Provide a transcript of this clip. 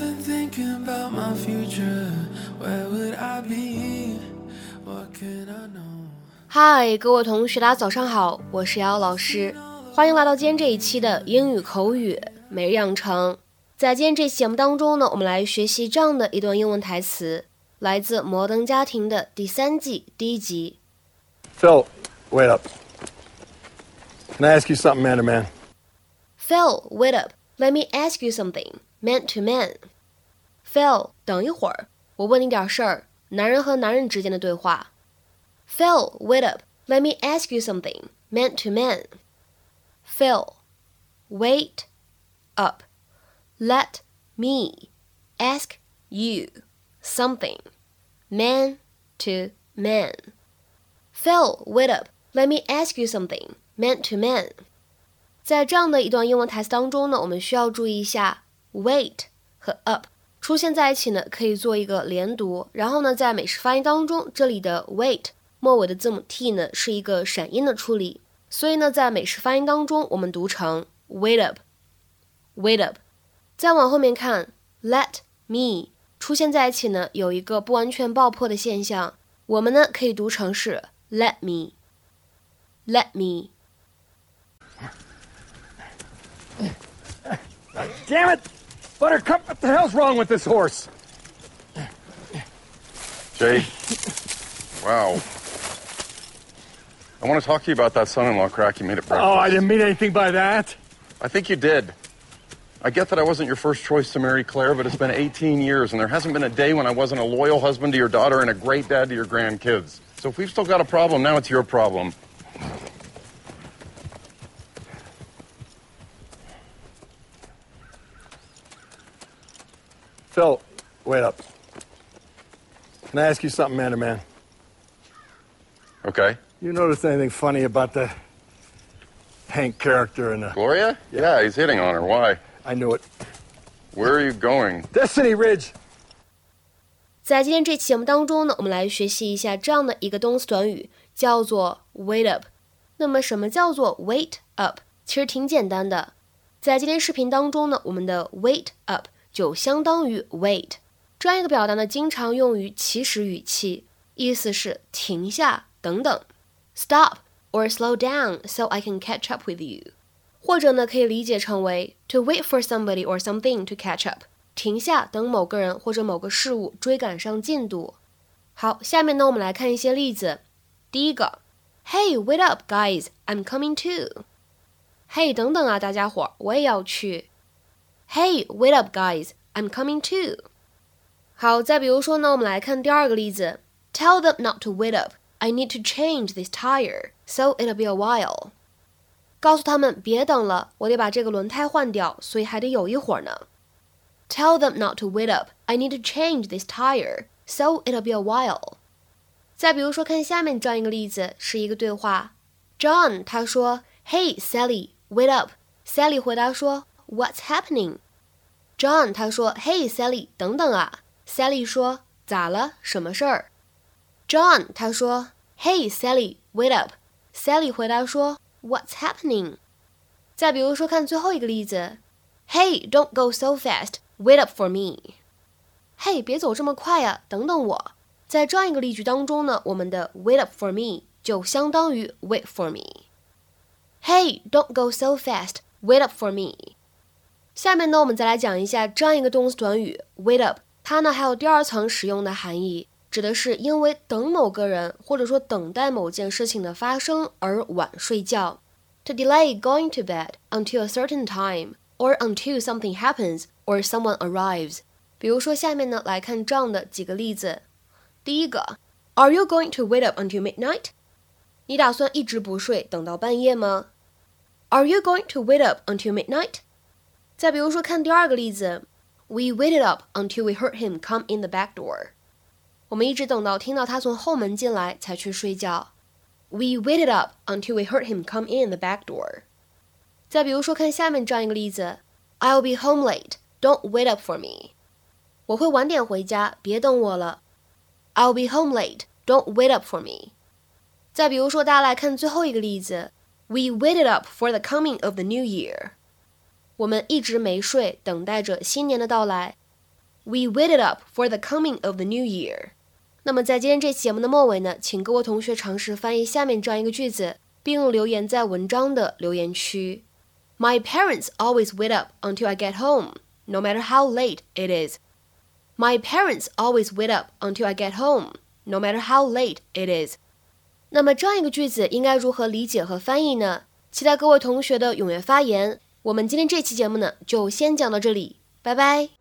been thinking about my future. Where would I be? What can I know? 嗨，各位同学，大家早上好，我是瑶老师，欢迎来到今天这一期的英语口语每日养成。在今天这期节目当中呢，我们来学习这样的一段英文台词，来自《摩登家庭》的第三季第一集。Phil, wait up. Can I ask you something, man to man? Phil, wait up. Let me ask you something. Man to man. Phil，等一会儿，我问你点事儿，男人和男人之间的对话。Phil, wait up. Let me ask you something. Man to man. Phil, wait up. Let me ask you something. Man to man. Phil, wait up. Let me ask you something. Man to man. 在这样的一段英文台词当中呢，我们需要注意一下 wait 和 up 出现在一起呢，可以做一个连读。然后呢，在美式发音当中，这里的 wait 末尾的字母 t 呢是一个闪音的处理，所以呢，在美式发音当中，我们读成 wait up，wait up。再往后面看，let me 出现在一起呢，有一个不完全爆破的现象，我们呢可以读成是 let me，let me。Damn it! Buttercup, what the hell's wrong with this horse? Jay, wow. I want to talk to you about that son-in-law crack you made at breakfast. Oh, I didn't mean anything by that. I think you did. I get that I wasn't your first choice to marry Claire, but it's been 18 years, and there hasn't been a day when I wasn't a loyal husband to your daughter and a great dad to your grandkids. So if we've still got a problem, now it's your problem. Phil, wait up. Can I ask you something, man to man? Okay. You notice anything funny about the Hank character in the. Gloria? Yeah, he's hitting on her. Why? I knew it. Where are you going? Destiny Ridge! 在今天这期节目当中呢，我们来学习一下这样的一个动词短语，叫做 wait up。那么，什么叫做 wait up？其实挺简单的，在今天视频当中呢，我们的 wait up 就相当于 wait 这样一个表达呢，经常用于祈使语气，意思是停下，等等，stop or slow down so I can catch up with you。或者呢，可以理解成为 to wait for somebody or something to catch up。停下，等某个人或者某个事物追赶上进度。好，下面呢，我们来看一些例子。第一个，Hey, wait up, guys! I'm coming too. 嘿，等等啊，大家伙儿，我也要去。Hey, wait up, guys! I'm coming too. 好，再比如说呢，我们来看第二个例子。Tell them not to wait up. I need to change this tire, so it'll be a while. 告诉他们别等了，我得把这个轮胎换掉，所以还得有一会儿呢。Tell them not to wait up. I need to change this tire, so it'll be a while. 再比如说，看下面这样一个例子，是一个对话。John 他说：“Hey Sally, wait up。” Sally 回答说 ：“What's happening？” John 他说：“Hey Sally，等等啊。” Sally 说：“咋了？什么事儿？”John 他说：“Hey Sally, wait up。” Sally 回答说：“What's happening？” 再比如说，看最后一个例子。Hey, don't go so fast. Wait up for me. 嘿，别走这么快啊，等等我。在这样一个例句当中呢，我们的 wait up for me 就相当于 wait for me。Hey, don't go so fast. Wait up for me. 下面呢，我们再来讲一下这样一个动词短语 wait up，它呢还有第二层使用的含义，指的是因为等某个人或者说等待某件事情的发生而晚睡觉。To delay going to bed until a certain time or until something happens or someone arrives。比如说，下面呢来看这样的几个例子。第一个，Are you going to wait up until midnight？你打算一直不睡，等到半夜吗？Are you going to wait up until midnight？再比如说，看第二个例子，We waited up until we heard him come in the back door。我们一直等到听到他从后门进来才去睡觉。We waited up until we heard him come in the back door。再比如说，看下面这样一个例子，I'll be home late. Don't wait up for me. 我会晚点回家，别等我了。I'll be home late. Don't wait up for me. 再比如说，大家来看最后一个例子，We waited up for the coming of the new year. 我们一直没睡，等待着新年的到来。 We waited up for the coming of the new year。那么在今天这期节目的末尾呢，请各位同学尝试翻译下面这样一个句子，并留言在文章的留言区。My parents always wait up until I get home, no matter how late it is. My parents always wait up until I get home, no matter how late it is. 那么这样一个句子应该如何理解和翻译呢？期待各位同学的踊跃发言。 我们今天这期节目呢，就先讲到这里，拜拜。